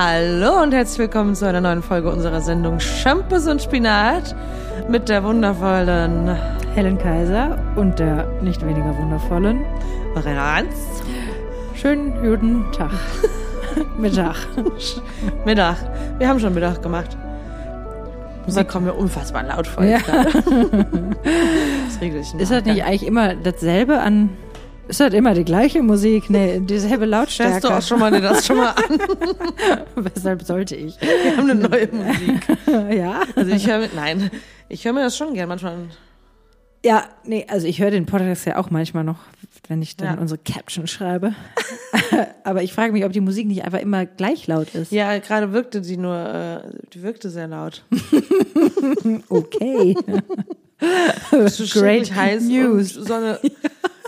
Hallo und herzlich willkommen zu einer neuen Folge unserer Sendung Shampoos und Spinat mit der wundervollen Helen Kaiser und der nicht weniger wundervollen Renanz. Schönen guten Tag. Mittag. Mittag. Wir haben schon Mittag gemacht. Musik kommt mir unfassbar laut vor. Ja. Das regel ich Ist das nicht eigentlich immer dasselbe an. Ist das immer die gleiche Musik? Nee, dieselbe Lautstärke. Stellst du auch schon mal dir das schon mal an? Weshalb sollte ich? Wir haben eine neue Musik. ja. Also ich höre, nein, ich höre mir das schon gern manchmal an. Ja, nee, also ich höre den Podcast ja auch manchmal noch, wenn ich dann Ja. unsere Caption schreibe. Aber ich frage mich, ob die Musik nicht einfach immer gleich laut ist. Ja, gerade wirkte die nur, äh, die wirkte sehr laut. Okay. Schrecklich heiß News. Sonne.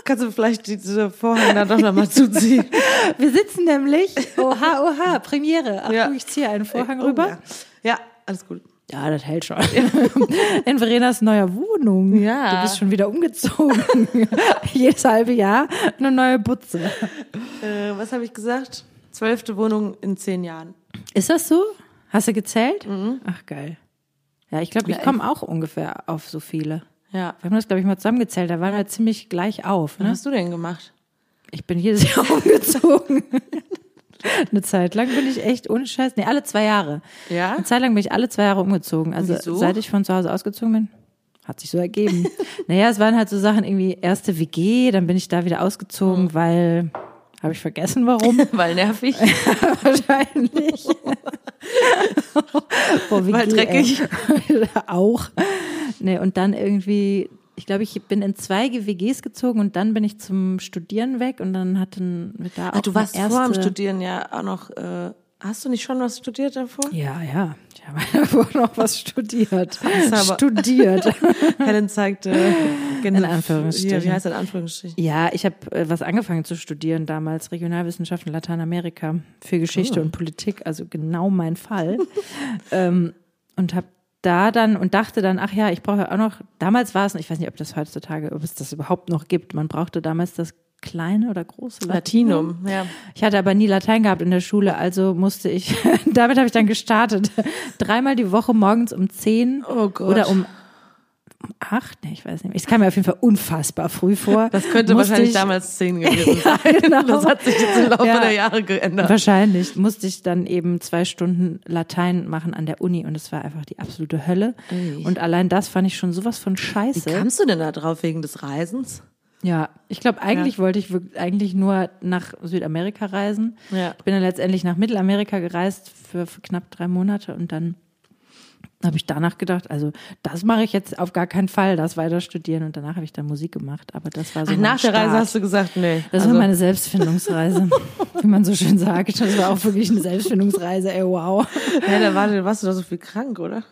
Kannst du vielleicht diese Vorhänge da doch nochmal zuziehen? Wir sitzen nämlich, oha, oha, Premiere. Ach, Ja. du, ich ziehe einen Vorhang Oh, rüber. Ja. ja, alles gut. Ja, das hält schon. In Verenas neuer Wohnung. Ja. Du bist schon wieder umgezogen. Jedes halbe Jahr eine neue Butze. Äh, was habe ich gesagt? Zwölfte Wohnung in zehn Jahren. Ist das so? Hast du gezählt? Ach, geil. Ja, ich glaube, ich komme auch ungefähr auf so viele. Ja. Wir haben das, glaube ich, mal zusammengezählt. Da waren wir ziemlich gleich auf. Was Ne? hast du denn gemacht? Ich bin jedes Jahr umgezogen. Eine Zeit lang bin ich echt ohne Scheiß. Nee, alle zwei Jahre. Ja? Eine Zeit lang bin ich alle zwei Jahre umgezogen. Also Wieso? seit ich von zu Hause ausgezogen bin, hat sich so ergeben. naja, es waren halt so Sachen irgendwie erste WG, dann bin ich da wieder ausgezogen, Hm. weil habe ich vergessen warum. Weil nervig. Wahrscheinlich. Boah, Weil dreckig. Ey. Auch. Nee, und dann irgendwie, ich glaube, ich bin in zwei WGs gezogen und dann bin ich zum Studieren weg und dann hatten wir da auch Ach, du warst eine vor dem erste- Studieren ja auch noch. Äh, hast du nicht schon was studiert davor? Ja, ja. Ich habe davor noch was studiert. Studiert. Helen zeigte. Gen- In Anführungsstrichen. Ja, wie heißt das in Anführungsstrichen? Ja, ich habe äh, was angefangen zu studieren damals, Regionalwissenschaften Lateinamerika für Geschichte Oh. und Politik, also genau mein Fall. ähm, und habe da dann und dachte dann, ach ja, ich brauche auch noch, damals war es, ich weiß nicht, ob das heutzutage, ob es das überhaupt noch gibt, man brauchte damals das kleine oder große Latinum. Ja. Ich hatte aber nie Latein gehabt in der Schule, also musste ich, damit habe ich dann gestartet. Dreimal die Woche morgens um zehn Oh oder um um acht, nee, ich weiß nicht. mehr. Es kam mir auf jeden Fall unfassbar früh vor. Das könnte Musste wahrscheinlich ich, damals zehn gewesen sein. Ja, genau. Das hat sich jetzt im Laufe Ja. der Jahre geändert. Wahrscheinlich musste ich dann eben zwei Stunden Latein machen an der Uni und es war einfach die absolute Hölle. Ui. Und allein das fand ich schon sowas von Wie scheiße. kamst du denn da drauf wegen des Reisens? Ja, ich glaube, eigentlich wollte ich wirklich, eigentlich nur nach Südamerika reisen. Ja. Ich bin dann letztendlich nach Mittelamerika gereist für, für knapp drei Monate und dann habe ich danach gedacht, also das mache ich jetzt auf gar keinen Fall, das weiter studieren und danach habe ich dann Musik gemacht. Aber das war so Ach, nach der Reise Start. hast du gesagt, nee. Das also, war meine Selbstfindungsreise, wie man so schön sagt. Das war auch wirklich eine Selbstfindungsreise, ey, wow. ja, da war, warst du doch so viel krank, oder?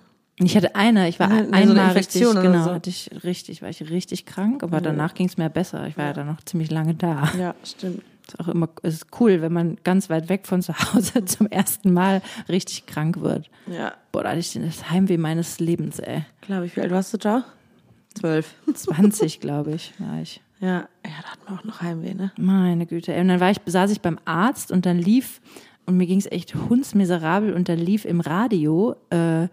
Ich hatte eine, ich war Ja, so eine einmal richtig, genau, so. hatte ich richtig, war ich richtig krank, aber danach ging es mir besser. Ich war ja dann noch ziemlich lange da. Ja, stimmt. Ist auch immer ist cool, wenn man ganz weit weg von zu Hause zum ersten Mal richtig krank wird. Ja, Boah, da hatte ich das Heimweh meines Lebens, ey. glaube ich. Wie alt warst du da? Zwölf. 20, glaube ich, war ich. Ja, ja, da hatten wir auch noch Heimweh, ne? Meine Güte. Und dann war ich, saß ich beim Arzt und dann lief, und mir ging es echt hundsmiserabel, und dann lief im Radio äh,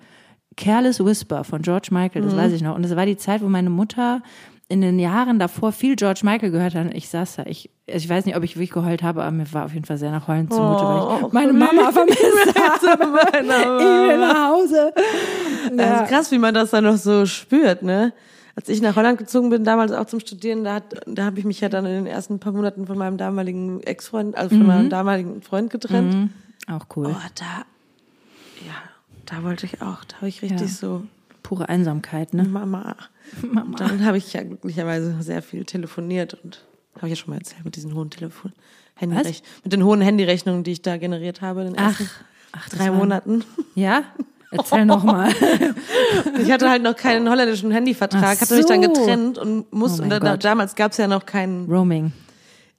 Careless Whisper von George Michael, das weiß ich noch. Und das war die Zeit, wo meine Mutter in den Jahren davor viel George Michael gehört hat. Ich saß da, ich, also ich weiß nicht, ob ich wirklich geheult habe, aber mir war auf jeden Fall sehr nach Heulen zumute, weil ich meine Mama vermisst habe. Ich will nach Hause. Das ist krass, wie man das dann noch so spürt, ne? Als ich nach Holland gezogen bin, damals auch zum Studieren, da, hat, da habe ich mich ja dann in den ersten paar Monaten von meinem damaligen Ex-Freund, also von meinem damaligen Freund getrennt. Mhm. Auch cool. Oh, da, ja, da wollte ich auch, da habe ich richtig Ja. so, Pure Einsamkeit, ne? Mama. Und dann habe ich ja glücklicherweise sehr viel telefoniert und habe ich ja schon mal erzählt mit diesen hohen Telefon, Handyrech mit den hohen Handyrechnungen, die ich da generiert habe in den Ach, ersten ach, drei Monaten. Ja? Erzähl noch mal. Ich hatte halt noch keinen holländischen Handyvertrag, Ach hatte mich dann so. getrennt und musste, Oh und da, damals gab es ja noch keinen, Roaming.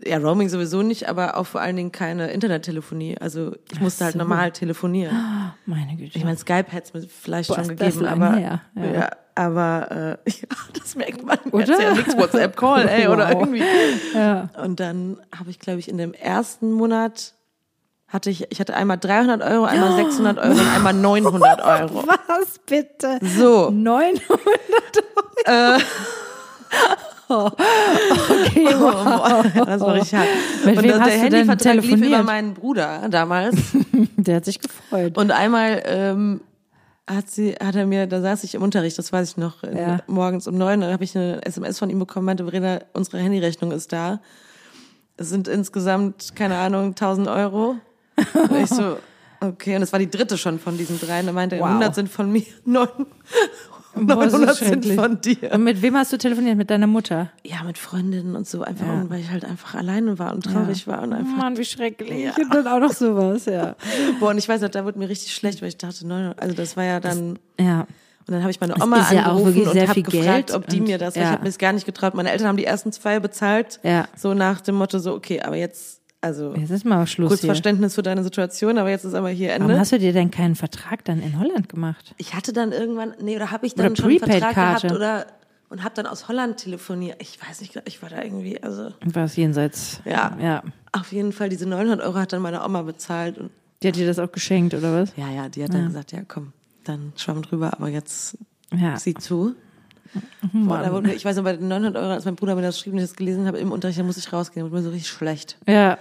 Ja, Roaming sowieso nicht, aber auch vor allen Dingen keine Internettelefonie. Also ich musste halt so. normal telefonieren. Meine Güte. Ich meine, Skype hätte es mir vielleicht Boah, schon gegeben, aber ja. ja. aber äh, ja, das merkt man. Oder? Ja nichts WhatsApp-Call, ey, oder Wow. irgendwie. ja. Und dann habe ich, glaube ich, in dem ersten Monat hatte ich, ich hatte einmal 300 Euro, einmal 600 Euro und einmal 900 Euro. Was bitte? So. 900 Äh, Okay, wow. das war richtig hart. Mit und wem der hast denn Handyvertrag lief über meinen Bruder damals. Der hat sich gefreut. Und einmal ähm, hat sie, hat er mir, da saß ich im Unterricht, das weiß ich noch, Ja. morgens um neun, dann habe ich eine SMS von ihm bekommen, meinte, Verena, unsere Handyrechnung ist da. Es sind insgesamt, keine Ahnung, 1000 Euro. Und ich so, okay, und es war die dritte schon von diesen drei. Und er meinte, Wow. 100 sind von mir, neun, Boah, das ist 900 sind von dir. Und mit wem hast du telefoniert? Mit deiner Mutter? Ja, mit Freundinnen und so, einfach, Ja. weil ich halt einfach alleine war und traurig war und einfach Mann, wie schrecklich. Und dann auch noch sowas, ja. Boah, und ich weiß noch, da wurde mir richtig schlecht, weil ich dachte, neun, also das war ja dann. Ja. Und dann habe ich meine Das Oma ja auch angerufen und sehr habe viel gefragt, Geld ob die mir das, ja. ich habe mir das gar nicht getraut. Meine Eltern haben die ersten zwei bezahlt, Ja. so nach dem Motto so, okay, aber jetzt, also Jetzt ist mal Schluss kurz hier. Verständnis für deine Situation, aber jetzt ist aber hier Warum Ende. hast du dir denn keinen Vertrag dann in Holland gemacht? Ich hatte dann irgendwann, nee, oder habe ich dann Oder schon einen Vertrag gehabt oder und habe dann aus Holland telefoniert. Ich weiß nicht, ich war da irgendwie, also War es jenseits? Ja. Ja. auf jeden Fall diese 900 Euro hat dann meine Oma bezahlt und Die hat dir das auch geschenkt, oder was? ja, ja, die hat dann gesagt, ja komm, dann schwamm drüber, aber jetzt Ja. sieh zu. Wurde mir, ich weiß noch, bei den 900 Euro, als mein Bruder mir das schrieb und ich das gelesen habe im Unterricht, da musste ich rausgehen, wurde mir so richtig schlecht. Ja.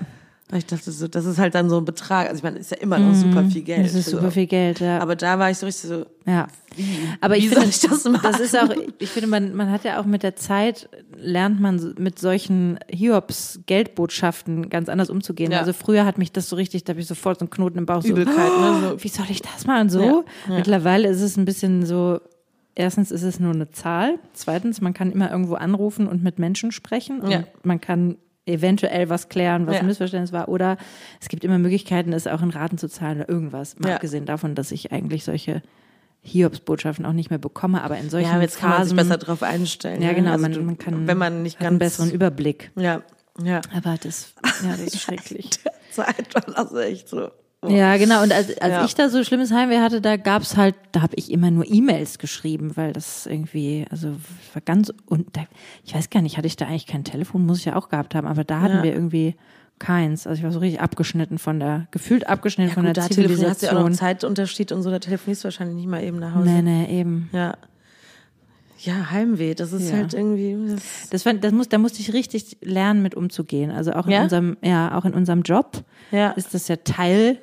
Weil ich dachte so, das ist halt dann so ein Betrag, also ich meine, ist ja immer noch super viel Geld. Mhm. Das ist für super viel Geld, ja. Aber da war ich so richtig so, Ja. Aber Wie ich soll finde, ich das machen? das ist auch, ich finde, man, man hat ja auch mit der Zeit, lernt man mit solchen Hiobs-Geldbotschaften ganz anders umzugehen. Ja. Also früher hat mich das so richtig, da habe ich sofort so einen Knoten im Bauch. Übelkeit, so, ne, so. Wie soll ich das machen? So. Ja, ja. Mittlerweile ist es ein bisschen so, erstens ist es nur eine Zahl. Zweitens, man kann immer irgendwo anrufen und mit Menschen sprechen. Und Ja. man kann eventuell was klären, was Ja. ein Missverständnis war. Oder es gibt immer Möglichkeiten, es auch in Raten zu zahlen oder irgendwas. Mal Ja. abgesehen davon, dass ich eigentlich solche Hiobsbotschaften auch nicht mehr bekomme, aber in solchen ja, jetzt kann man sich Phasen, besser drauf einstellen. ja ne? genau, Also man, du- man kann, wenn man nicht hat einen ganz besseren Überblick. Ja, ja. Aber das, ja, das ist schrecklich. Zeit war das echt so. Ja, genau. Und als, als Ja. ich da so schlimmes Heimweh hatte, da gab's halt, da habe ich immer nur E-Mails geschrieben, weil das irgendwie, also war ganz und da, ich weiß gar nicht, hatte ich da eigentlich kein Telefon, muss ich ja auch gehabt haben, aber da hatten Ja. wir irgendwie keins. Also ich war so richtig abgeschnitten von der, gefühlt abgeschnitten Ja, von gut, der da telefonierst hast du ja auch noch Zivilisation. Zeitunterschied und so, da telefonierst du wahrscheinlich nicht mal eben nach Hause. Nee, nee, eben. Ja. Ja, Heimweh, das ist Ja. halt irgendwie. Das, Das, fand, das muss, da musste ich richtig lernen, mit umzugehen. Also auch in Ja? unserem, ja, auch in unserem Job ja. ist das ja Teil.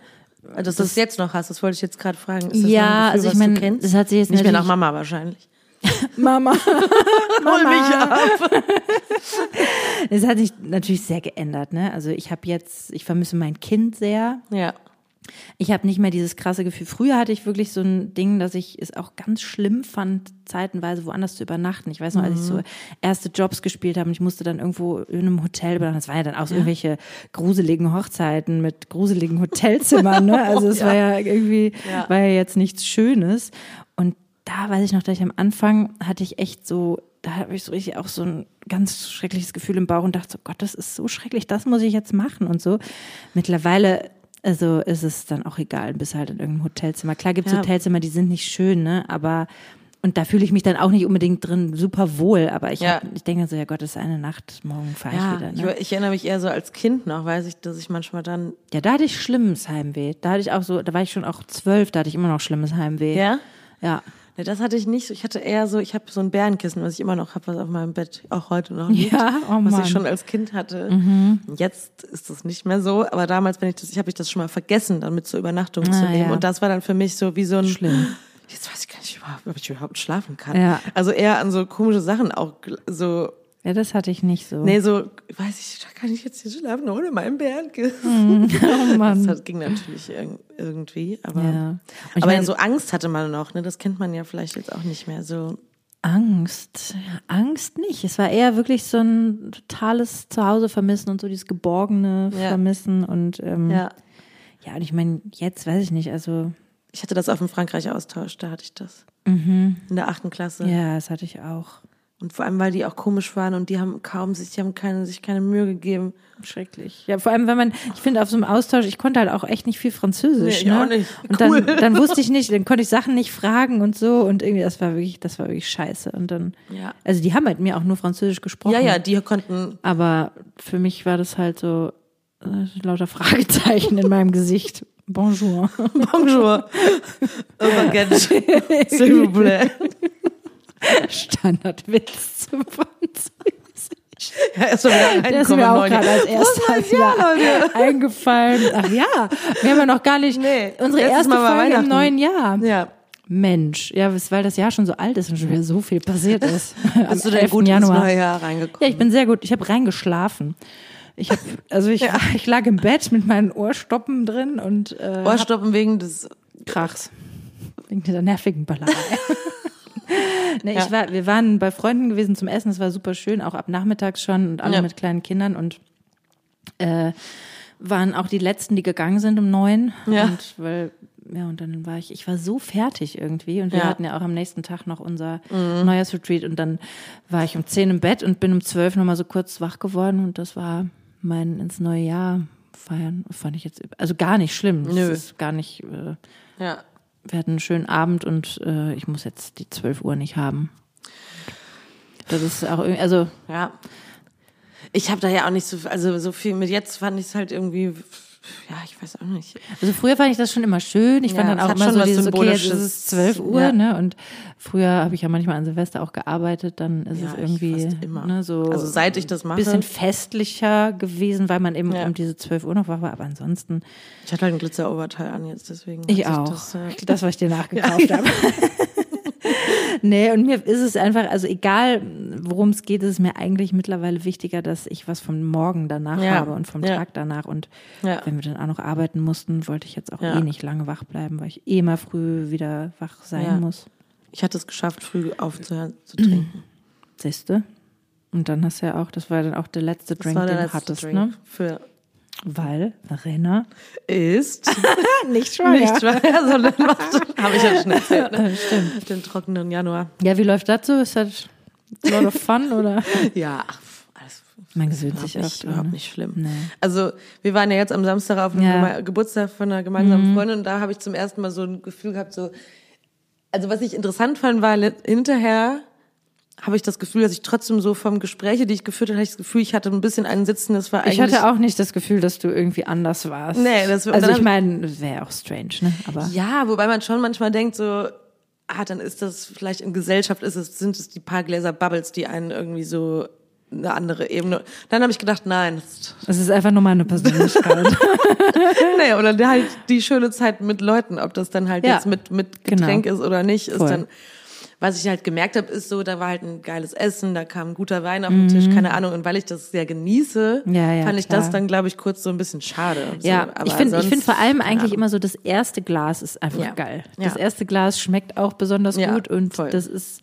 dass du es jetzt noch hast, das wollte ich jetzt gerade fragen. Ist das Ja, Gefühl, also ich meine, das hat sich jetzt nicht mehr nach Mama wahrscheinlich. Mama. Hol mich ab. Es hat sich natürlich sehr geändert, ne? Also ich habe jetzt, ich vermisse mein Kind sehr. Ja. Ich habe nicht mehr dieses krasse Gefühl. Früher hatte ich wirklich so ein Ding, dass ich es auch ganz schlimm fand, zeitenweise woanders zu übernachten. Ich weiß noch, als ich so erste Jobs gespielt habe und ich musste dann irgendwo in einem Hotel übernachten. Das waren ja dann auch so irgendwelche gruseligen Hochzeiten mit gruseligen Hotelzimmern, ne? Also es war ja irgendwie, Ja. war ja jetzt nichts Schönes. Und da weiß ich noch, dass ich am Anfang hatte ich echt so, da habe ich so richtig auch so ein ganz schreckliches Gefühl im Bauch und dachte so, Gott, das ist so schrecklich, das muss ich jetzt machen und so. Mittlerweile, also ist es dann auch egal, bis halt in irgendeinem Hotelzimmer. Klar gibt es Ja. Hotelzimmer, die sind nicht schön, ne, aber und da fühle ich mich dann auch nicht unbedingt drin super wohl, aber ich, Ja. hab, ich denke so, ja Gott, das ist eine Nacht, morgen fahre Ja, ich wieder. Ne? ich, ich erinnere mich eher so als Kind noch, weiß ich, dass ich manchmal dann. Ja, da hatte ich schlimmes Heimweh. Da hatte ich auch so, da war ich schon auch zwölf, da hatte ich immer noch schlimmes Heimweh. Ja? Ja. Nee, das hatte ich nicht. so. Ich hatte eher so, ich habe so ein Bärenkissen, was ich immer noch habe, was auf meinem Bett auch heute noch liegt. Ja, oh was ich schon als Kind hatte. Jetzt ist das nicht mehr so, aber damals, wenn ich das, ich habe ich das schon mal vergessen, dann mit zur Übernachtung zu Ah, nehmen. ja. Und das war dann für mich so wie so ein Schlimm. Jetzt weiß ich gar nicht, ob ich überhaupt schlafen kann. Ja. Also eher an so komische Sachen auch so. Ja, das hatte ich nicht so. Nee, so, weiß ich, da kann ich jetzt hier schlafen ohne meinen Bärenkissen. oh Mann. Das ging natürlich irg- irgendwie, aber, Ja. Aber mein- so Angst hatte man noch, ne? Das kennt man ja vielleicht jetzt auch nicht mehr so. Angst. Angst nicht. Es war eher wirklich so ein totales Zuhause vermissen und so dieses geborgene Ja. Vermissen und ähm, Ja. ja, und ich meine, jetzt weiß ich nicht, also Ich hatte das auf dem Frankreich-Austausch, da hatte ich das. In der achten Klasse. ja, das hatte ich auch. Und vor allem, weil die auch komisch waren und die haben kaum sich, die haben keine, sich keine Mühe gegeben. Schrecklich. Ja, vor allem, wenn man, ich finde, auf so einem Austausch, ich konnte halt auch echt nicht viel Französisch. Nee, ne? auch nicht. Und Cool. dann, dann wusste ich nicht, dann konnte ich Sachen nicht fragen und so und irgendwie, das war wirklich, das war wirklich scheiße. Und dann, Ja. also die haben halt mir auch nur Französisch gesprochen. Ja, ja, die konnten, Aber für mich war das halt so, äh, lauter Fragezeichen in meinem Gesicht. Bonjour. Bonjour. Baguette. S'il vous plaît. Standardwitz zum Französisch. Ja, erst mal Der ist mir auch gerade als Leute. war ja, eingefallen. Ach ja, wir haben ja noch gar nicht Nee, unsere erste Folge im neuen Jahr. Ja. Mensch, ja, weil das Jahr schon so alt ist und schon wieder so viel passiert ist. Bist du denn 11. gut Januar. ins neue Jahr Ja, reingekommen? ich bin sehr gut. Ich habe reingeschlafen. Ich habe, also ich, ich lag im Bett mit meinen Ohrstoppen drin und äh, Ohrstoppen wegen des Krachs. Wegen dieser nervigen Ballerei. Nee, Ja. ich war, wir waren bei Freunden gewesen zum Essen, es war super schön, auch ab nachmittags schon und alle Ja. mit kleinen Kindern und äh, waren auch die letzten, die gegangen sind um neun. Ja. Und weil, ja, und dann war ich, ich war so fertig irgendwie und wir Ja. Mhm. hatten ja auch am nächsten Tag noch unser Neujahrsretreat und dann war ich um zehn im Bett und bin um zwölf nochmal so kurz wach geworden und das war mein ins neue Jahr feiern, fand ich jetzt, also gar nicht schlimm. Nö. Das ist gar nicht, äh, Ja. Wir hatten einen schönen Abend und äh, ich muss jetzt die 12 Uhr nicht haben. Das ist auch irgendwie, also Ja. Ich habe da ja auch nicht so, also so viel mit jetzt fand ich es halt irgendwie, ja, ich weiß auch nicht. Also früher fand ich das schon immer schön. Ich Ja, fand dann auch immer schon so dieses, okay, jetzt ist es 12 Uhr, Ja. ne? Und früher habe ich ja manchmal an Silvester auch gearbeitet, dann ist Ja, es ich irgendwie. Ne, so Also seit ich das mache. bisschen festlicher gewesen, weil man eben um diese 12 Uhr noch wach war. Aber ansonsten, Ich hatte halt ein Glitzeroberteil an jetzt, deswegen. ich auch. sich Das, äh, Das, was ich dir nachgekauft habe. Nee, und mir ist es einfach, also egal worum es geht, ist es mir eigentlich mittlerweile wichtiger, dass ich was vom Morgen danach Ja. habe und vom Ja. Tag danach. Und Ja. wenn wir dann auch noch arbeiten mussten, wollte ich jetzt auch eh nicht lange wach bleiben, weil ich eh mal früh wieder wach sein muss. ich hatte es geschafft, früh aufzuhören zu trinken. Siehste? Und dann hast du ja auch, das war dann auch der letzte Das Drink, den du hattest, Drink ne? für Weil Verena ist nicht nicht schwanger, sondern macht, habe ich ja schon erzählt, ne? Stimmt. Den trockenen Januar. Ja, wie läuft das so? Ist das a lot of fun oder? Ja, alles Man gewöhnt sich dran, überhaupt ne? nicht schlimm. Nee. Also wir waren ja jetzt am Samstag auf einem Ja. Mhm. Geburtstag von einer gemeinsamen Freundin und da habe ich zum ersten Mal so ein Gefühl gehabt, so, also was ich interessant fand, war hinterher habe ich das Gefühl, dass ich trotzdem so vom Gespräche, die ich geführt habe, hatte ich das Gefühl, ich hatte ein bisschen einen Sitzen, das war eigentlich... Ich hatte auch nicht das Gefühl, dass du irgendwie anders warst. Nee, das- also ich hab- meine, das wäre auch strange, ne? Aber Ja, wobei man schon manchmal denkt so, ah, dann ist das vielleicht in Gesellschaft ist es sind es die paar Gläser Bubbles, die einen irgendwie so eine andere Ebene. Dann habe ich gedacht, nein, das- es ist einfach nur meine Persönlichkeit. nee, oder halt die schöne Zeit mit Leuten, ob das dann halt Ja, jetzt mit mit genau. Getränk ist oder nicht, ist Voll. dann was ich halt gemerkt habe, ist so, da war halt ein geiles Essen, da kam ein guter Wein auf den Tisch, keine Ahnung. Und weil ich das sehr genieße, Mhm. Ja, ja, fand ich klar. das dann, glaube ich, kurz so ein bisschen schade. So, ja, aber ich finde finde vor allem eigentlich Ahnung. immer so, das erste Glas ist einfach geil. Das erste Glas schmeckt auch besonders gut und voll. das ist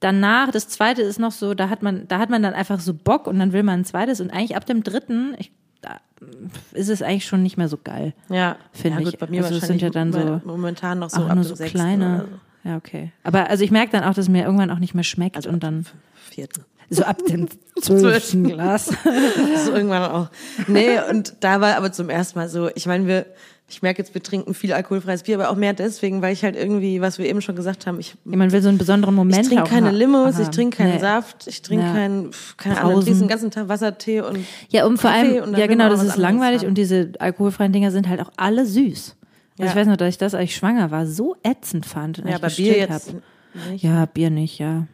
danach, das zweite ist noch so, da hat man, da hat man dann einfach so Bock und dann will man ein zweites und eigentlich ab dem dritten, ich, da ist es eigentlich schon nicht mehr so geil. Ja, finde ja, gut, ich. bei mir Also sind ja dann so- momentan noch so auch ab nur so kleine. Ja, okay. Aber also ich merke dann auch, dass mir irgendwann auch nicht mehr schmeckt Also und dann vierten. so ab dem zwölften Glas. So irgendwann auch. Nee, und da war aber zum ersten Mal so, ich meine, wir, ich merke jetzt, wir trinken viel alkoholfreies Bier, aber auch mehr deswegen, weil ich halt irgendwie, was wir eben schon gesagt haben, ich, Man will so einen besonderen Moment ich trinke keine Limos, ich haben. trinke keinen Nee. Saft, ich trinke Ja. keinen, keine Ahnung, ich den ganzen Tag Wasser, Tee und Ja, und vor allem, ja genau, das ist langweilig haben. und diese alkoholfreien Dinger sind halt auch alle süß. Also Ja. ich weiß noch, dass ich das, als ich schwanger war, so ätzend fand. Und ja, ich Bier jetzt nicht. Ja, Bier nicht, ja.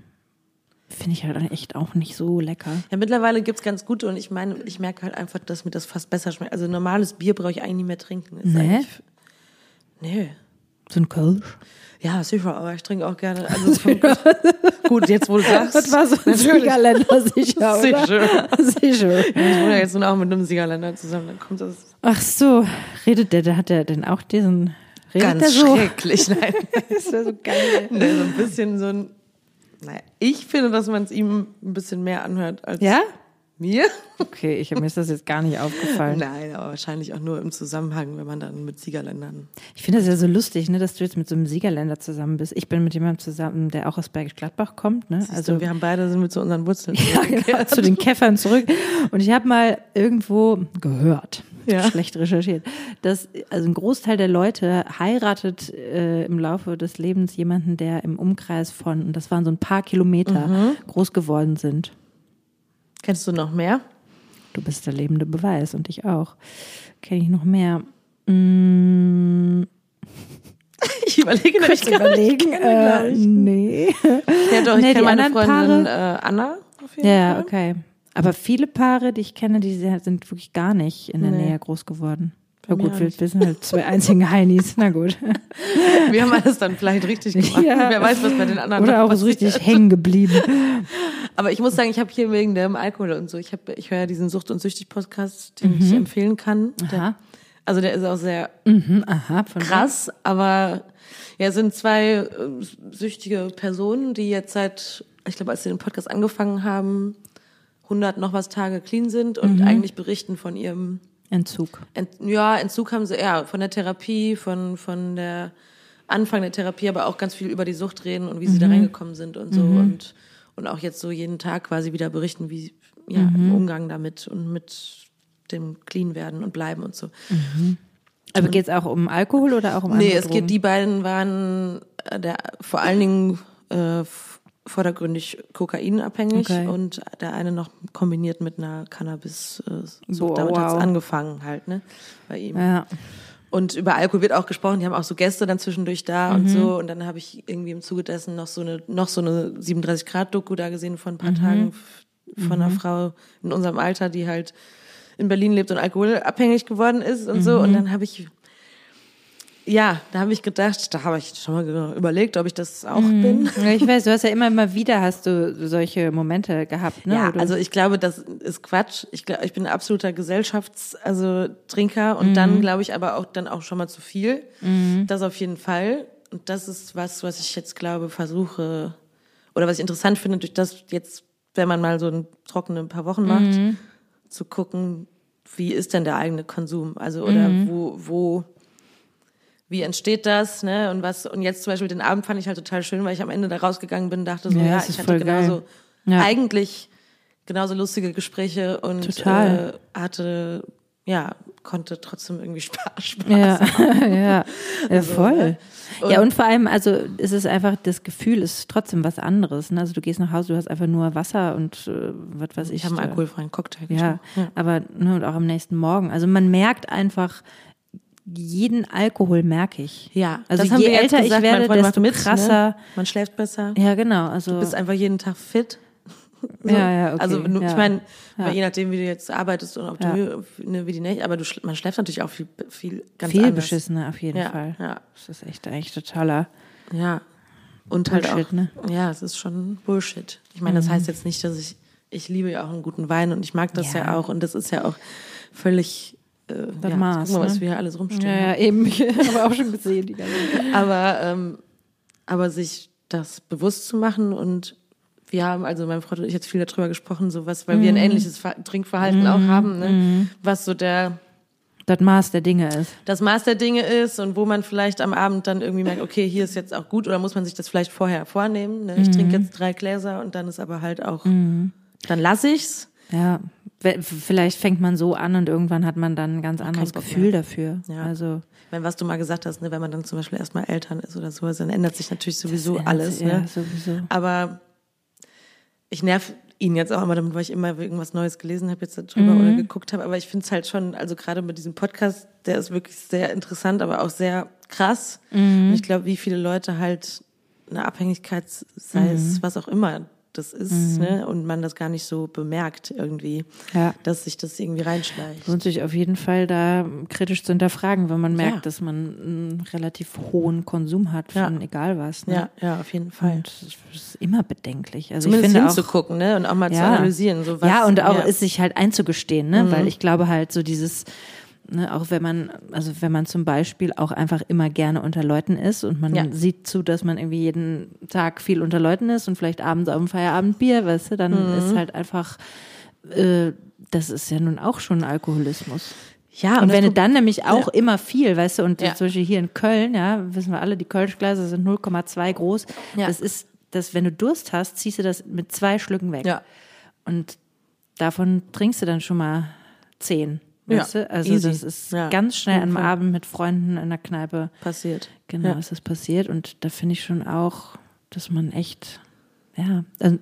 Finde ich halt echt auch nicht so lecker. Ja, mittlerweile gibt's ganz gute und ich meine, ich merke halt einfach, dass mir das fast besser schmeckt. Also normales Bier brauche ich eigentlich nicht mehr trinken. Ist Nee? Nee. So ein Kölsch. Ja, sicher, aber ich trinke auch gerne. Also gut, jetzt wo du sagst. Das war so ein. Siegerländer sicher, oder? Sicher. Sicher. Ich wohne ja jetzt nun auch mit einem Siegerländer zusammen, dann kommt das Ach so, redet der, der hat der denn auch diesen, redet der ganz so? schrecklich. Nein, Das wäre so geil. nee, so ein bisschen so ein. Naja, ich finde, dass man es ihm ein bisschen mehr anhört als Ja? Mir. Okay, ich, mir ist das jetzt gar nicht aufgefallen. Nein, aber wahrscheinlich auch nur im Zusammenhang, wenn man dann mit Siegerländern. Ich finde das ja so lustig, ne, dass du jetzt mit so einem Siegerländer zusammen bist. Ich bin mit jemandem zusammen, der auch aus Bergisch Gladbach kommt. Ne? Also Also wir haben beide sind wir zu unseren Wurzeln. ja, genau, zu den Käffern zurück. Und ich habe mal irgendwo gehört, Ja. schlecht recherchiert, dass also ein Großteil der Leute heiratet äh, im Laufe des Lebens jemanden, der im Umkreis von, und das waren so ein paar Kilometer, Mhm. groß geworden sind. Kennst du noch mehr? Du bist der lebende Beweis und ich auch. Kenne ich noch mehr? Mm. Ich überlege Kurz nämlich gerade. überlegen. Äh, nee. Ja, doch, ich Nee, kenne meine Freundin äh, Anna. Auf jeden Ja, Fall. okay. Aber viele Paare, die ich kenne, die sind wirklich gar nicht in der Nee. Nähe groß geworden. Na gut, wir, wir sind halt zwei einzige Heinis. Na gut. Wir haben alles dann vielleicht richtig gemacht. Ja. Wer weiß, was bei den anderen Oder auch so passiert. richtig hängen geblieben. Aber ich muss sagen, ich habe hier wegen dem Alkohol und so, ich habe, ich höre ja diesen Sucht- und Süchtig-Podcast, den ich empfehlen kann. Der, also der ist auch sehr Mhm, aha. Krass, aber ja, es sind zwei äh, süchtige Personen, die jetzt seit, ich glaube, als sie den Podcast angefangen haben, 100 noch was Tage clean sind und eigentlich berichten von ihrem Entzug. Ent, ja, Entzug haben sie, ja, von der Therapie, von, von der Anfang der Therapie, aber auch ganz viel über die Sucht reden und wie sie da reingekommen sind und so und, und auch jetzt so jeden Tag quasi wieder berichten, wie, ja, im Umgang damit und mit dem Clean werden und bleiben und so. Aber geht es auch um Alkohol oder auch um Nee, andere es Drogen? geht, die beiden waren äh, der, vor allen Dingen äh, vordergründig kokainabhängig Okay. und der eine noch kombiniert mit einer Cannabis. Äh, Sucht. Boah, Damit hat's wow. angefangen halt, ne? Bei ihm. Ja. Und über Alkohol wird auch gesprochen. Die haben auch so Gäste dann zwischendurch da Mhm. und so. Und dann habe ich irgendwie im Zuge dessen noch so eine, noch so eine 37 Grad Doku da gesehen vor ein Mhm. paar Tagen f- von einer Frau in unserem Alter, die halt in Berlin lebt und alkoholabhängig geworden ist und so. Und Mhm. dann habe ich, ja, da habe ich gedacht, da habe ich schon mal überlegt, ob ich das auch bin. Ja, Ich weiß, du hast ja immer mal wieder hast du solche Momente gehabt, ne? Ja, also ich glaube, das ist Quatsch. Ich glaube, ich bin ein absoluter Gesellschafts-, also Trinker und Mhm. dann glaube ich aber auch dann auch schon mal zu viel. Das auf jeden Fall. Und das ist was, was ich jetzt glaube, versuche oder was ich interessant finde, durch das jetzt, wenn man mal so einen trockenen paar Wochen macht, Mhm. zu gucken, wie ist denn der eigene Konsum? Also oder Mhm. wo, wo wie entsteht das, ne? Und was, und jetzt zum Beispiel den Abend fand ich halt total schön, weil ich am Ende da rausgegangen bin, dachte so, Ja, ja, ich hatte genauso, Ja. eigentlich genauso lustige Gespräche und. Äh, hatte, ja, konnte trotzdem irgendwie Spaß, Spaß Ja, ja, ja, voll. ne? ja, und vor allem, also es ist einfach, das Gefühl ist trotzdem was anderes. Ne? Also du gehst nach Hause, du hast einfach nur Wasser und äh, was weiß ich. Ich habe einen alkoholfreien Cocktail Ja, getrunken. aber ne, und auch am nächsten Morgen. Also man merkt einfach, jeden Alkohol merke ich. Ja, also das haben je älter gesagt, ich werde, Freund desto mit, krasser. Ne? Man schläft besser. Ja, genau. Also Du bist einfach jeden Tag fit. Ja, ja, okay, Also ja. ich meine, Ja. je nachdem, wie du jetzt arbeitest und ob du Ja. ne, wie die Nächte, aber du man schläft natürlich auch viel, viel ganz viel anders. beschissener auf jeden Fall. ja. Das ist echt eigentlich totaler. Ja. Und halt Bullshit, auch, ne? ja, es ist schon Bullshit. Ich meine, das heißt jetzt nicht, dass ich, ich liebe ja auch einen guten Wein und ich mag das Ja. auch und das ist ja auch völlig, äh, Das ja, Maß, guck mal, was ne? wir hier alles rumstehen Ja, ja, eben. Habe auch schon gesehen, die ganze. Aber, ähm, aber sich das bewusst zu machen und wir haben, also mein Freund und ich jetzt viel darüber gesprochen, so was, weil wir Mhm. ein ähnliches Ver Trinkverhalten auch haben, ne? was so der, Das Maß der Dinge ist. das Maß der Dinge ist und wo man vielleicht am Abend dann irgendwie merkt, okay, hier ist jetzt auch gut oder muss man sich das vielleicht vorher vornehmen. Ne? Ich Mhm. trinke jetzt drei Gläser und dann ist aber halt auch, dann lasse ich's. Ja, vielleicht fängt man so an und irgendwann hat man dann ein ganz anderes Gefühl mehr. dafür. Ja. Also meine, was du mal gesagt hast, ne, wenn man dann zum Beispiel erstmal Eltern ist oder so, dann ändert sich natürlich sowieso alles. sich, ja, Ne? sowieso. Aber ich nerv ihn jetzt auch immer damit, weil ich immer irgendwas Neues gelesen habe jetzt darüber Mhm. oder geguckt habe. Aber ich finde es halt schon, also gerade mit diesem Podcast, der ist wirklich sehr interessant, aber auch sehr krass. Mhm. Und ich glaube, wie viele Leute halt eine Abhängigkeit, sei Mhm. es was auch immer das ist, ne, und man das gar nicht so bemerkt irgendwie, Ja. dass sich das irgendwie reinschleicht. lohnt sich auf jeden Fall da kritisch zu hinterfragen, wenn man merkt, Ja. dass man einen relativ hohen Konsum hat Ja. von egal was. Ne? Ja, ja, auf jeden Fall. Und das ist immer bedenklich. Also Zumindest ich finde auch, hinzugucken, ne, und auch mal zu Ja. analysieren, so was. ja, und auch ja. Mhm. es sich halt einzugestehen, ne? Weil ich glaube halt so dieses, ne, auch wenn man, also wenn man zum Beispiel auch einfach immer gerne unter Leuten ist und man Ja. sieht zu, dass man irgendwie jeden Tag viel unter Leuten ist und vielleicht abends auf dem Feierabendbier, weißt du, dann Mhm. ist halt einfach, äh, das ist ja nun auch schon Alkoholismus. ja, Und das wenn du dann nämlich auch immer viel, weißt du, und Ja. zum Beispiel hier in Köln, ja, wissen wir alle, die Kölschgläser sind 0,2 groß. Ja. Das ist, das, wenn du Durst hast, ziehst du das mit zwei Schlücken weg. Ja. Und davon trinkst du dann schon mal zehn. Ja, Weißt du? Also easy. das ist Ja, ganz schnell am. Abend mit Freunden in der Kneipe. passiert. Genau, Ja. ist das passiert. Und da finde ich schon auch, dass man echt, ja, also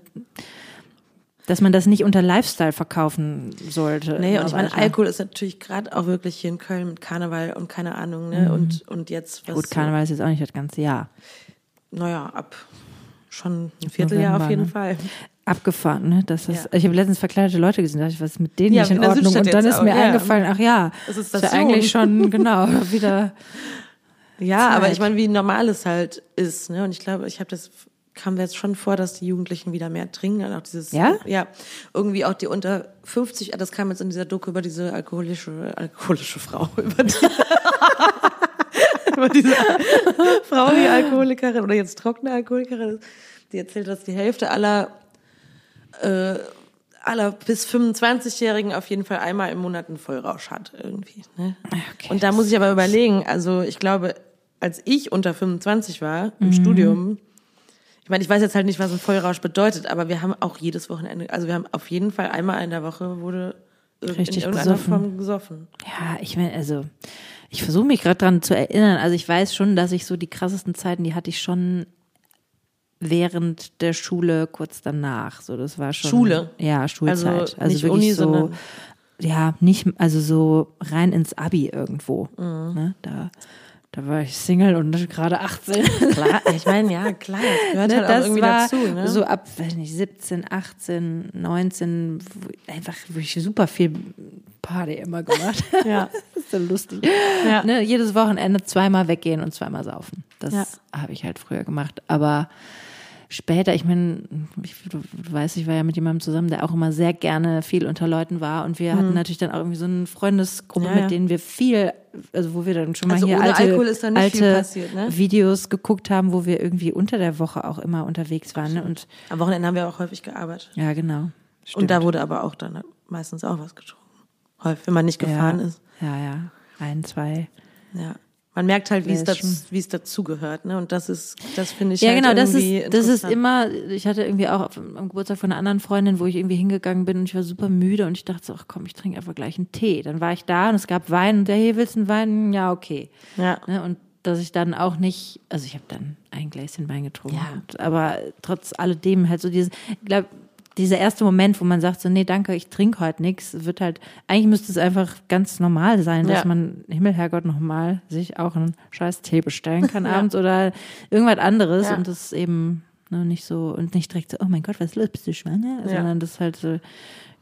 Dass man das nicht unter Lifestyle verkaufen sollte. Nee, und ich meine. Alkohol ist natürlich gerade auch wirklich hier in Köln mit Karneval und keine Ahnung, ne? Und, und jetzt was. Gut, Karneval ist jetzt auch nicht das ganze Jahr. Naja, ab schon ein Vierteljahr November, auf jeden ne? Fall. Abgefahren, ne? Das ist, Ja. Ich habe letztens verkleidete Leute gesehen, da dachte ich, was ist mit denen Ja, nicht in in Ordnung? Und dann ist mir auch, ja. eingefallen, ach ja, Das ist ja Station. eigentlich schon, genau, wieder. Ja, Zeit. aber ich meine, wie normal es halt ist, ne? Und ich glaube, ich habe das kam mir jetzt schon vor, dass die Jugendlichen wieder mehr trinken. Und auch dieses, Ja? Ja. Irgendwie auch die unter 50, ah, das kam jetzt in dieser Doku über diese alkoholische, alkoholische Frau, über die, über diese Frau, die Alkoholikerin oder jetzt trockene Alkoholikerin ist, die erzählt, dass die Hälfte aller, äh, aller bis 25-Jährigen auf jeden Fall einmal im Monat einen Vollrausch hat irgendwie. Ne? Okay. Und da muss ich aber überlegen, also ich glaube, als ich unter 25 war im Mhm. Studium, ich meine, ich weiß jetzt halt nicht, was ein Vollrausch bedeutet, aber wir haben auch jedes Wochenende, also wir haben auf jeden Fall einmal in der Woche wurde Richtig in irgendeiner besoffen. Form gesoffen. Ja, ich meine, also ich versuche mich gerade dran zu erinnern. Also ich weiß schon, dass ich so die krassesten Zeiten, die hatte ich schon während der Schule, kurz danach. So, das war schon Schule? Ja, Schulzeit. Also Also, nicht wirklich Uni, so, ja, nicht, also so rein ins Abi irgendwo. Mhm. Ne? Da, da war ich Single und gerade 18. Klar, ich meine, ja, klar, das gehört Ne, halt das irgendwie war dazu. Ne? so ab, weiß nicht, 17, 18, 19, wo- einfach wirklich super viel Party immer gemacht. Ja. das ist so lustig. Ja. Ne, jedes Wochenende zweimal weggehen und zweimal saufen. Das Ja. habe ich halt früher gemacht. Aber später, ich meine, ich, du, weißt, ich war ja mit jemandem zusammen, der auch immer sehr gerne viel unter Leuten war. Und wir hatten natürlich dann auch irgendwie so eine Freundesgruppe, Mhm. Ja, ja. mit denen wir viel, also wo wir dann schon mal Also hier alte, Alkohol ist da nicht viel alte passiert, ne? Videos geguckt haben, wo wir irgendwie unter der Woche auch immer unterwegs waren. Ne? Und Am Wochenende haben wir auch häufig gearbeitet. ja, genau. Und da wurde aber auch dann meistens auch was getrunken. Häufig, wenn man nicht gefahren ja, ist. Ja, ja. Ein, zwei. Ja. Man merkt halt, wie es, Ja, dazugehört, ne? Und das ist, das finde ich Ja, halt genau, das irgendwie ist, das ist immer, ich hatte irgendwie auch auf- am Geburtstag von einer anderen Freundin, wo ich irgendwie hingegangen bin und ich war super müde und ich dachte so, ach komm, ich trinke einfach gleich einen Tee. Dann war ich da und es gab Wein und der hier willst du einen Wein? Ja, okay. Ja. Ne, und dass ich dann auch nicht, also ich habe dann ein Gläschen Wein getrunken, Ja. aber trotz alledem halt so dieses, ich glaube, dieser erste Moment, wo man sagt so, nee, danke, ich trinke heute nichts, wird halt, eigentlich müsste es einfach ganz normal sein, dass Ja. man, Himmel, Herrgott, nochmal sich auch einen scheiß Tee bestellen kann abends oder irgendwas anderes Ja. und das eben ne, nicht so, und nicht direkt so, oh mein Gott, was ist los, bist du schwanger? Ja. Sondern das halt so,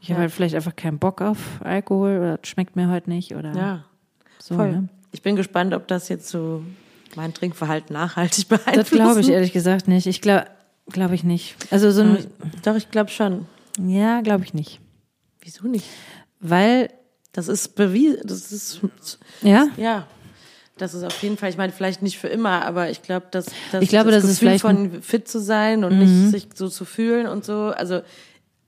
ich Ja. habe halt vielleicht einfach keinen Bock auf Alkohol oder das schmeckt mir heute nicht oder Ja, so. voll. Ne? Ich bin gespannt, ob das jetzt so mein Trinkverhalten nachhaltig beeinflusst. Das glaube ich ehrlich gesagt nicht. Ich glaube, glaube ich nicht. Also so ein, Doch, ich glaube schon. ja, glaube ich nicht. Wieso nicht? Weil, Das ist bewiesen, das ist, ja, ja. Das ist auf jeden Fall, ich meine, vielleicht nicht für immer, aber ich glaube, dass, dass Ich glaube, das das ist Gefühl Mhm. von fit zu sein und nicht sich so zu fühlen und so, also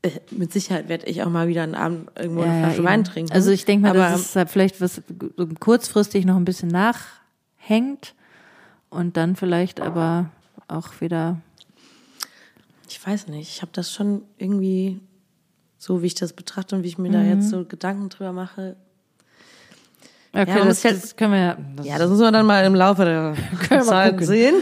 äh, mit Sicherheit werde ich auch mal wieder einen Abend irgendwo eine ja, Flasche eben. Wein trinken. Also ich denke mal, aber, dass es halt vielleicht was so kurzfristig noch ein bisschen nachhängt und dann vielleicht aber auch wieder. Ich weiß nicht, ich habe das schon irgendwie so, wie ich das betrachte und wie ich mir da Mhm. jetzt so Gedanken drüber mache. Okay, man das, jetzt- das können wir ja. Das, Ja, das müssen wir dann mal im Laufe der Zeit sehen.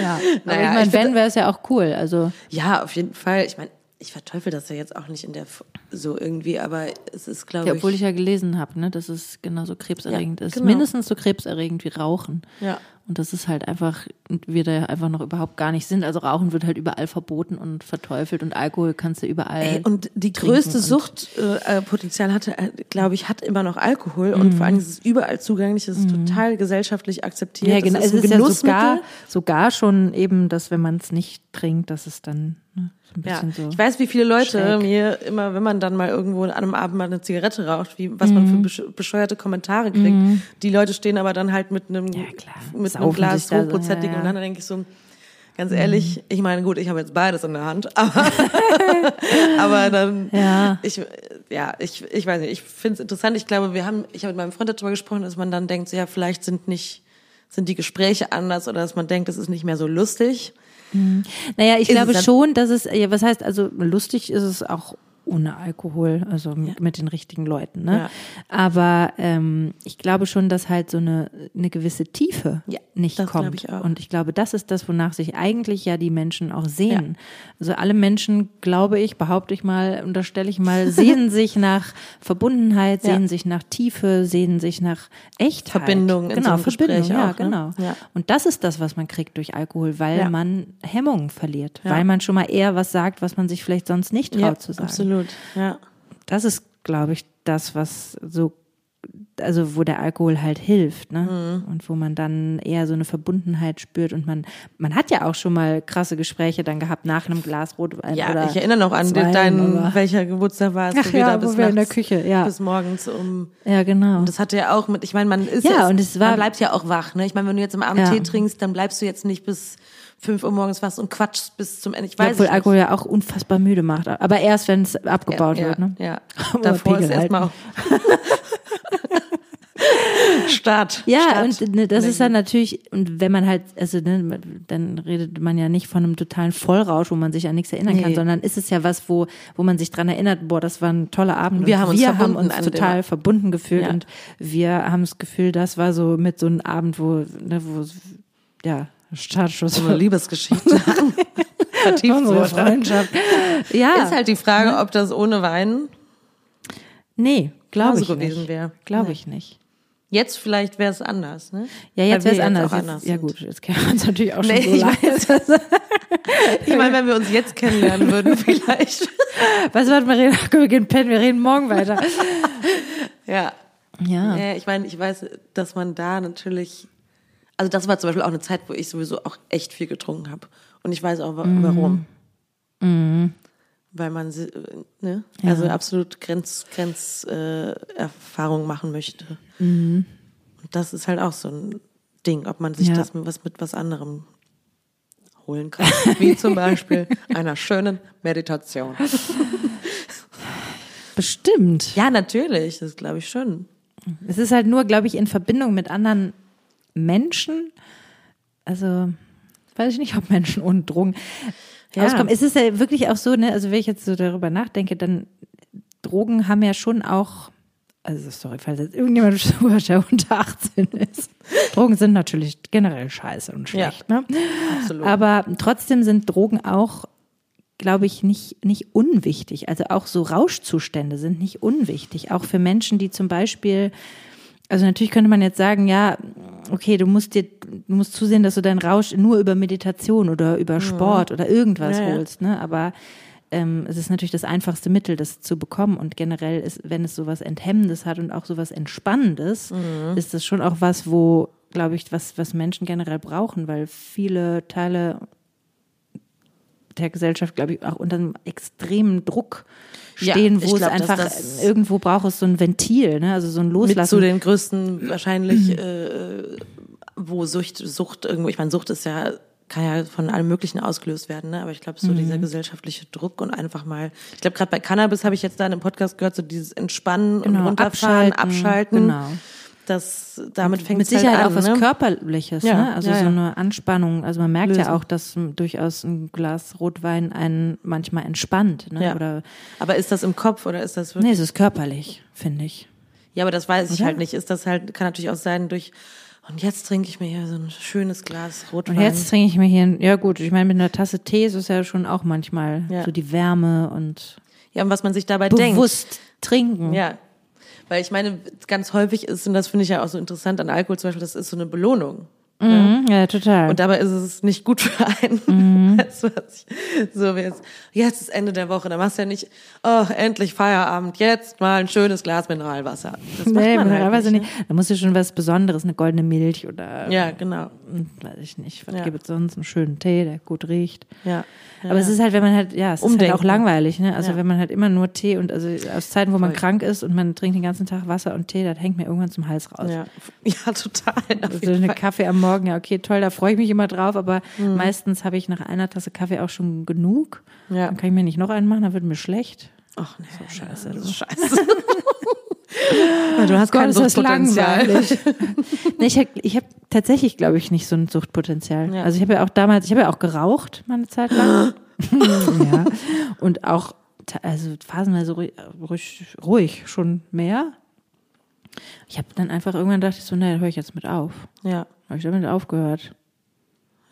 ja. Aber Naja, ich meine, wenn wäre es ja auch cool. Also Ja, auf jeden Fall. Ich meine, ich verteufel das ja jetzt auch nicht in der F- so irgendwie, aber es ist, glaube ja, ich. obwohl ich ja gelesen habe, ne, dass es genauso krebserregend Ja, ist. genau. Mindestens so krebserregend wie Rauchen. Ja. Und das ist halt einfach, wir da ja einfach noch überhaupt gar nicht sind. Also Rauchen wird halt überall verboten und verteufelt und Alkohol kannst du überall. Ey, und die größte Suchtpotenzial äh, Potenzial hatte, äh, glaube ich, hat immer noch Alkohol und vor allem ist es überall zugänglich, es ist total gesellschaftlich akzeptiert. Mhm. ja, genau. Es Es ist ist ein ja sogar, sogar schon eben, dass wenn man es nicht trinkt, dass es dann ne, ein Ja, bisschen so. ich weiß, wie viele Leute schräg. mir immer, wenn man dann mal irgendwo an einem Abend mal eine Zigarette raucht, wie was man für Mhm. besch- bescheuerte Kommentare kriegt. Die Leute stehen aber dann halt mit einem, Ja, mit einem Glas da so, ja, ja. und dann denke ich so, ganz ehrlich, ich meine, gut, ich habe jetzt beides in der Hand, aber, aber dann, Ja. ich, ja, ich, ich weiß nicht, ich finde es interessant. Ich glaube, wir haben, ich habe mit meinem Freund darüber gesprochen, dass man dann denkt, so, ja, vielleicht sind nicht, sind die Gespräche anders oder dass man denkt, es ist nicht mehr so lustig. Naja, ich Ist glaube schon, dass es, ja, was heißt, also lustig ist es auch ohne Alkohol, also ja. mit den richtigen Leuten. Ne? Ja. Aber ähm, ich glaube schon, dass halt so eine, eine gewisse Tiefe ja, nicht kommt. Ich Und ich glaube, das ist das, wonach sich eigentlich ja die Menschen auch sehen. Also alle Menschen, glaube ich, behaupte ich mal, unterstelle ich mal, sehen sich nach Verbundenheit, sehen sich nach Tiefe, sehen sich nach Echtheit. Verbindung in genau, so Verbindung, Gespräch ja, ne? genau. Und das ist das, was man kriegt durch Alkohol, weil man Hemmungen verliert, weil man schon mal eher was sagt, was man sich vielleicht sonst nicht traut zu sagen. Absolut. Absolut, ja. Das ist, glaube ich, das, was so, also wo der Alkohol halt hilft, ne? Mhm. Und wo man dann eher so eine Verbundenheit spürt und man, man hat ja auch schon mal krasse Gespräche dann gehabt nach einem Glas Rotwein. Ja, oder ich erinnere noch an zwei, deinen, welcher Geburtstag war es, Ach, ja, bis wo wir in der Küche, ja. bis morgens um. Ja, genau. Und das hatte ja auch mit, ich meine, man ist ja, ja und es war, man bleibt ja auch wach, ne? Ich meine, wenn du jetzt am Abend Ja. Tee trinkst, dann bleibst du jetzt nicht bis fünf Uhr morgens wach und quatschst bis zum Ende. Ich ja, weiß obwohl es Alkohol ja auch unfassbar müde macht. Aber erst, wenn es abgebaut ja, wird, ne? Ja, davor ist erstmal Start. Ja, Start. und ne, das ist dann natürlich, und wenn man halt, also ne, dann redet man ja nicht von einem totalen Vollrausch, wo man sich an nichts erinnern kann, Nee. sondern ist es ja was, wo, wo man sich dran erinnert, boah, das war ein toller Abend. Wir und haben uns wir haben uns total verbunden gefühlt Ja. und wir haben das Gefühl, das war so mit so einem Abend, wo, ne, wo, ja, Startschuss so eine Liebesgeschichte unsere. Freundschaft. Ja, Ist halt die Frage, ob das ohne Wein nee, glaube ich gewesen nicht. wäre. Glaube Nee. ich nicht. Jetzt vielleicht wäre es anders, ne? Ja, jetzt wäre es anders. auch Jetzt, anders ja gut, jetzt kennen wir uns natürlich auch schon Nee, so ich lange. Ich meine, wenn wir uns jetzt kennenlernen würden, vielleicht. Weißt du was, wir reden, wir gehen pennen, wir reden morgen weiter. Ja. Ja. Ja, ich meine, ich weiß, dass man da natürlich, also das war zum Beispiel auch eine Zeit, wo ich sowieso auch echt viel getrunken habe. Und ich weiß auch wa- warum. Weil man, ne, also absolut Grenz, Grenz, äh, machen möchte. Und das ist halt auch so ein Ding, ob man sich Ja. das mit was, mit was anderem holen kann. Wie zum Beispiel einer schönen Meditation. Bestimmt. Ja, natürlich, das glaube ich schon. Es ist halt nur, glaube ich, in Verbindung mit anderen Menschen. Also, weiß ich nicht, ob Menschen ohne Drogen Ja. auskommen. Es ist ja wirklich auch so, ne, also wenn ich jetzt so darüber nachdenke, dann Drogen haben ja schon auch, also sorry, falls jetzt irgendjemand zuhört, der unter 18 ist. Drogen sind natürlich generell scheiße und schlecht, ne? Absolut. Aber trotzdem sind Drogen auch, glaube ich, nicht, nicht unwichtig. Also auch so Rauschzustände sind nicht unwichtig. Auch für Menschen, die zum Beispiel, also natürlich könnte man jetzt sagen, ja, okay, du musst dir, du musst zusehen, dass du deinen Rausch nur über Meditation oder über Sport oder irgendwas Mhm. Ja. holst, ne? Aber ähm, es ist natürlich das einfachste Mittel, das zu bekommen. Und generell ist, wenn es sowas Enthemmendes hat und auch sowas Entspannendes, Mhm. ist das schon auch was, wo, glaube ich, was, was Menschen generell brauchen, weil viele Teile der Gesellschaft, glaube ich, auch unter einem extremen Druck Ja, stehen, ich wo glaub, es einfach das- irgendwo braucht es so ein Ventil, ne? also so ein mit Loslassen. zu den größten wahrscheinlich, Mhm. äh, wo Sucht, Sucht irgendwo, ich meine, Sucht ist ja, kann ja von allem Möglichen ausgelöst werden, ne? aber ich glaube, so Mhm. dieser gesellschaftliche Druck und einfach mal, ich glaube, gerade bei Cannabis habe ich jetzt da in einem Podcast gehört, so dieses Entspannen und Genau, runterfahren, abschalten, Genau. Das, damit fängt Mit halt Sicherheit an, auch was ne? Körperliches, Ja, ne? Also ja, so ja. eine Anspannung. Also man merkt Lösen. ja auch, dass durchaus ein Glas Rotwein einen manchmal entspannt, ne? Ja. Oder Aber ist das im Kopf oder ist das wirklich? nee, es ist körperlich, finde ich. Ja, aber das weiß ich halt nicht. Ist das halt, kann natürlich auch sein durch, und jetzt trinke ich mir hier so ein schönes Glas Rotwein. Und jetzt trinke ich mir hier, ein- ja gut, ich meine, mit einer Tasse Tee ist es ja schon auch manchmal so die Wärme und ja, und was man sich dabei denkt. bewusst trinken. Ja. Weil ich meine, ganz häufig ist, und das finde ich ja auch so interessant an Alkohol zum Beispiel, das ist so eine Belohnung. Mhm, ja, total. Und dabei ist es nicht gut für einen. Mhm. Weißt du, was ich, so wie jetzt, jetzt ist Ende der Woche, da machst du ja nicht, oh, endlich Feierabend, jetzt mal ein schönes Glas Mineralwasser. Das macht nee, man halt Mineralwasser nicht. nicht. Da muss ja schon was Besonderes, eine goldene Milch oder, Ne? Ja, genau. hm, weiß ich nicht, was Ja. gibt es sonst, einen schönen Tee, der gut riecht. Ja. Aber es ist halt, wenn man halt, ja, es ist halt Umdenken. auch langweilig, ne? Also Ja. wenn man halt immer nur Tee und also aus Zeiten, wo man Voll. krank ist und man trinkt den ganzen Tag Wasser und Tee, das hängt mir irgendwann zum Hals raus. Ja, ja total. Auf Also eine. Kaffee am Morgen, ja, okay, toll, da freue ich mich immer drauf, aber Mhm. meistens habe ich nach einer Tasse Kaffee auch schon genug. Ja. Dann kann ich mir nicht noch einen machen, dann wird mir schlecht. Ach nee, so scheiße, Das du. ist scheiße. Ja, du hast kein ist das Suchtpotenzial. nee, ich habe hab tatsächlich, glaube ich, nicht so ein Suchtpotenzial. Ja. Also ich habe ja auch damals, ich habe ja auch geraucht, mal eine Zeit lang. ja. Und auch also phasenweise ruhig, ruhig, ruhig schon mehr. Ich habe dann einfach irgendwann dachte ich so, nee, höre ich jetzt mit auf. Ja. Habe ich damit aufgehört.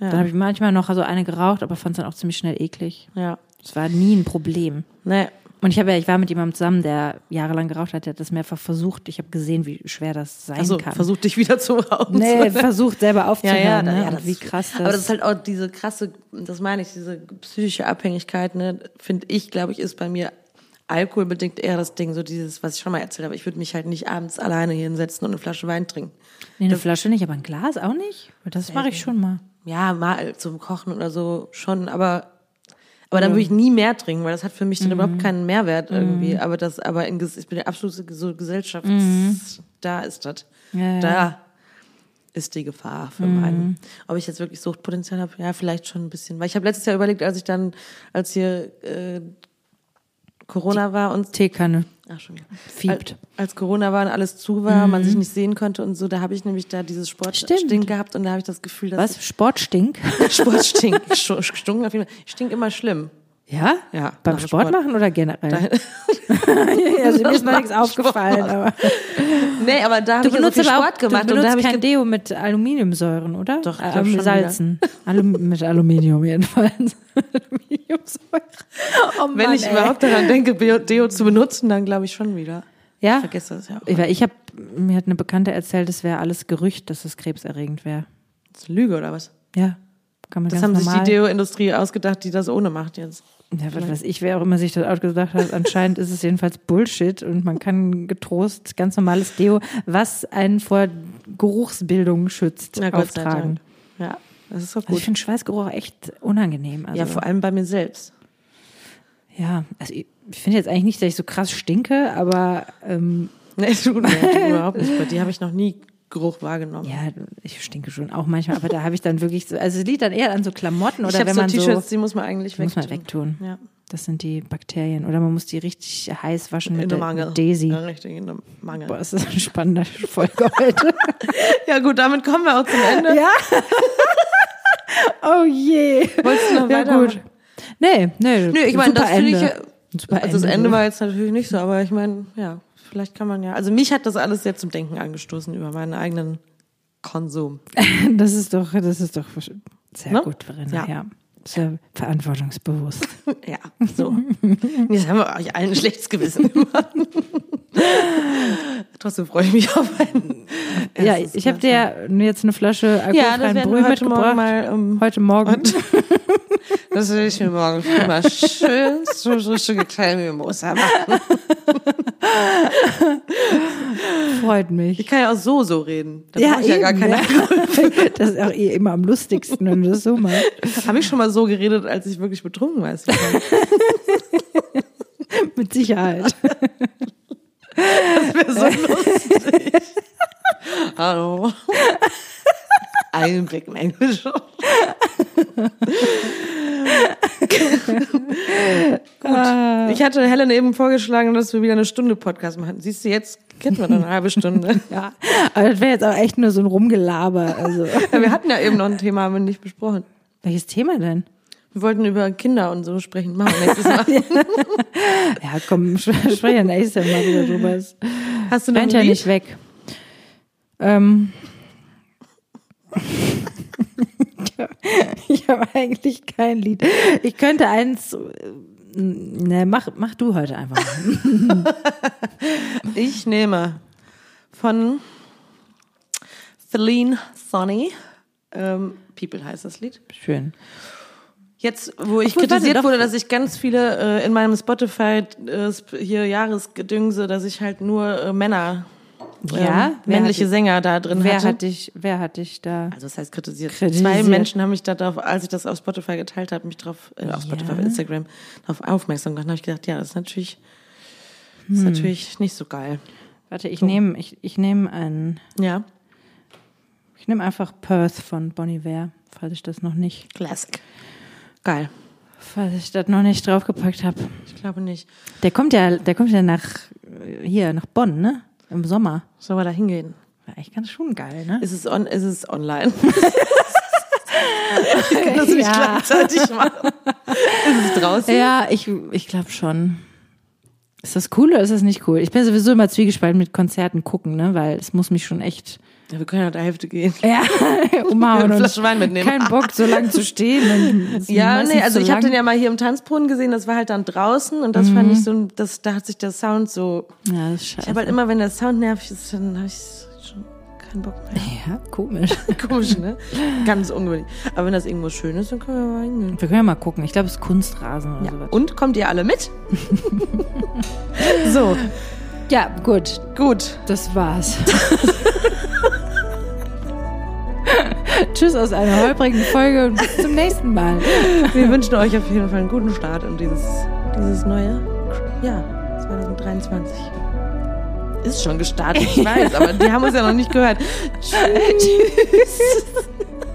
Ja. Dann habe ich manchmal noch so eine geraucht, aber fand es dann auch ziemlich schnell eklig. ja. Es war nie ein Problem. Nee. Und ich habe ja, ich war mit jemandem zusammen, der jahrelang geraucht hat, der hat das mehrfach versucht. Ich habe gesehen, wie schwer das sein Also kann. versuch dich wieder zu rauchen. nee, versucht selber ja, aufzuhören. ja, ne? ja, das wie krass das. Aber das ist halt auch diese krasse, das meine ich, diese psychische Abhängigkeit, ne, finde ich, glaube ich, ist bei mir alkoholbedingt eher das Ding, so dieses, was ich schon mal erzählt habe. Ich würde mich halt nicht abends alleine hier hinsetzen und eine Flasche Wein trinken. nee, eine Flasche nicht, aber ein Glas auch nicht? Das mache ich schon mal. Ja, mal zum Kochen oder so schon, aber aber dann würde ich nie mehr trinken, weil das hat für mich dann überhaupt keinen Mehrwert irgendwie. Aber das, aber in, ich bin der absolute so Gesellschafts, da ist das. Ja, ja. Da ist die Gefahr für meinen. Ob ich jetzt wirklich Suchtpotenzial habe, ja, vielleicht schon ein bisschen. Weil ich habe letztes Jahr überlegt, als ich dann, als hier äh, Corona war und Teekanne. ach schon wieder. Fiebt. Als, Corona war und alles zu war, man sich nicht sehen konnte und so, da habe ich nämlich da dieses. Sportstink gehabt und da habe ich das Gefühl, dass Was? Sportstink? Sport stinkt. Stunk auf jeden Fall. Ich stink immer schlimm. Ja? Ja, Beim Sport, Sport. machen oder generell? also mir ist noch nichts aufgefallen. Aber Nee, aber da habe ich ja so benutzt viel aber auch, Sport gemacht du und da benutzt habe ich kein Deo mit Aluminiumsäuren, oder? Doch, ich äh, ähm, schon Salzen. Alum mit Aluminium jedenfalls. Aluminiumsäure. Oh Mann, wenn ich ey. überhaupt daran denke, Deo zu benutzen, dann glaube ich schon wieder. ja? Ich vergesse das ja auch. Ich, weil ich habe mir hat eine Bekannte erzählt, es wäre alles Gerücht, dass es krebserregend wäre. Das ist Lüge oder was? Ja, kann man Das haben sich normal. die Deo-Industrie ausgedacht, die das ohne macht jetzt. Ja, was weiß ich, wer auch immer sich das ausgedacht hat. Anscheinend ist es jedenfalls Bullshit und man kann getrost ganz normales Deo, was einen vor Geruchsbildung schützt, Na auftragen. Ja, das ist doch Also ich gut. finde Schweißgeruch echt unangenehm. Also, Ja, vor allem bei mir selbst. ja, also ich, ich finde jetzt eigentlich nicht, dass ich so krass stinke, aber ähm, Nee, nee, du überhaupt nicht. Bei dir habe ich noch nie Geruch wahrgenommen. ja, ich stinke schon auch manchmal, aber da habe ich dann wirklich so, also es liegt dann eher an so Klamotten ich oder habe wenn so man so, T-Shirts, die muss man eigentlich muss man wegtun. wegtun. Ja. Das sind die Bakterien oder man muss die richtig heiß waschen In mit der Mangel. mit Daisy. Ja, richtig, in der Mangel. Boah, ist das eine spannende Folge heute. Ja gut, damit kommen wir auch zum Ende. Ja. oh je. Wolltest du noch Ja, weitermachen? gut. Nee, nee. Nö, ich meine, das finde ich, also das Ende, so. war jetzt natürlich nicht so, aber ich meine, ja, vielleicht kann man ja, also mich hat das alles sehr zum Denken angestoßen über meinen eigenen Konsum. Das ist doch, das ist doch sehr Ne? gut, Verena, ja. Ja. Sehr verantwortungsbewusst. Ja, so. Jetzt haben wir euch allen ein schlechtes Gewissen gemacht. Trotzdem freue ich mich auf ein Ja, ich habe dir jetzt eine Flasche Ja, das alkoholfreien werden Brühe heute mitgebracht. Morgen mal, ähm, heute Morgen. das will ich mir morgen früh mal schön so richtige kleine Mimosa machen. Freut mich. Ich kann ja auch so so reden. Da brauche ich ja gar keine ja. Das ist auch eh immer am lustigsten, wenn du das so machst. Habe ich schon mal so geredet, als ich wirklich betrunken war? Mit Sicherheit. Das wäre so lustig. Hallo. Ein Blick in Englisch. Gut. Ich hatte Helen eben vorgeschlagen, dass wir wieder eine Stunde Podcast machen. Siehst du, jetzt wir dann eine halbe Stunde. Ja, aber das wäre jetzt auch echt nur so ein Rumgelaber. Also. Ja, wir hatten ja eben noch ein Thema, haben wir nicht besprochen. Welches Thema denn? Wir wollten über Kinder und so sprechen. Machen wir nächstes Mal. Ja, komm, sp- sprech ja nächstes Mal wieder drüber. Hast du noch rennt ja nicht weg. Ähm. Ich habe eigentlich kein Lied. Ich könnte eins. äh, Ne, mach, mach du heute einfach. mal. Ich nehme von Celine Sonny. Ähm, People heißt das Lied. Schön. Jetzt, wo ich Obwohl, kritisiert wurde, dass ich ganz viele äh, in meinem Spotify äh, hier Jahresgedüngse, dass ich halt nur äh, Männer, Ja? ähm, männliche Sänger da drin Wer hatte. hat dich, wer hat dich da? also das heißt kritisiert. Kritisiert. Zwei Menschen haben mich da drauf, als ich das auf Spotify geteilt habe, mich drauf, äh, auf Spotify, Ja. auf Instagram, darauf aufmerksam gemacht. Da habe ich gedacht, ja, das ist natürlich, das Hm. ist natürlich nicht so geil. Warte, ich nehme, ich, ich nehme einen, Ja, ich nehme einfach Perth von Bonnie Iver, falls ich das noch nicht, Classic. Geil. falls ich das noch nicht draufgepackt habe. Ich glaube nicht. Der kommt ja, der kommt ja nach äh, hier nach Bonn, ne? Im Sommer. Sollen wir da hingehen? War eigentlich ganz schon geil, ne? Ist es, on, ist es online? Ich kann das nicht Ja. gleichzeitig machen. Ist es draußen? Ja, ich, ich glaube schon. Ist das cool oder ist das nicht cool? Ich bin sowieso immer zwiegespalten mit Konzerten gucken, ne? Weil es muss mich schon echt Ja, wir können ja der Hälfte gehen. ja, umhauen Flasche Wein mitnehmen. keinen Bock, so lange zu stehen. Ja, nee, also ich habe den ja mal hier im Tanzbrunnen gesehen, das war halt dann draußen und das fand ich so, das, da hat sich der Sound so, Ja, das ist scheiße. ich habe halt immer, wenn der Sound nervig ist, dann habe ich keinen Bock mehr. ja, komisch. Komisch, ne? Ganz ungewöhnlich. Aber wenn das irgendwo schön ist, dann können wir mal hingehen. Wir können ja mal gucken. Ich glaube, es ist Kunstrasen oder Ja. sowas. Und kommt ihr alle mit? so, Ja, gut. gut. Das war's. Tschüss aus einer holprigen Folge und bis zum nächsten Mal. Wir wünschen euch auf jeden Fall einen guten Start in dieses, dieses neue Jahr 2023. Ist schon gestartet, ich weiß, aber die haben uns ja noch nicht gehört. Tschüss.